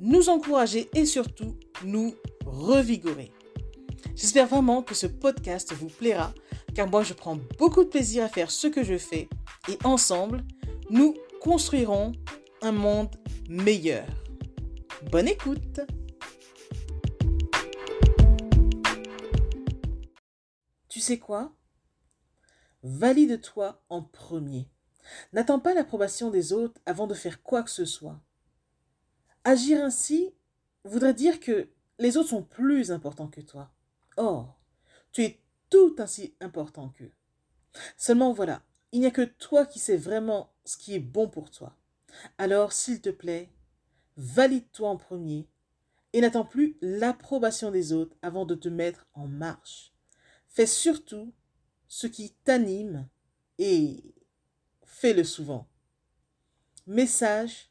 nous encourager et surtout nous revigorer. J'espère vraiment que ce podcast vous plaira car moi je prends beaucoup de plaisir à faire ce que je fais et ensemble, nous construirons un monde meilleur. Bonne écoute Tu sais quoi? Valide-toi en premier. N'attends pas l'approbation des autres avant de faire quoi que ce soit. Agir ainsi voudrait dire que les autres sont plus importants que toi. Or, tu es tout ainsi important qu'eux. Seulement voilà, il n'y a que toi qui sais vraiment ce qui est bon pour toi. Alors, s'il te plaît, valide-toi en premier et n'attends plus l'approbation des autres avant de te mettre en marche. Fais surtout ce qui t'anime et fais-le souvent. Message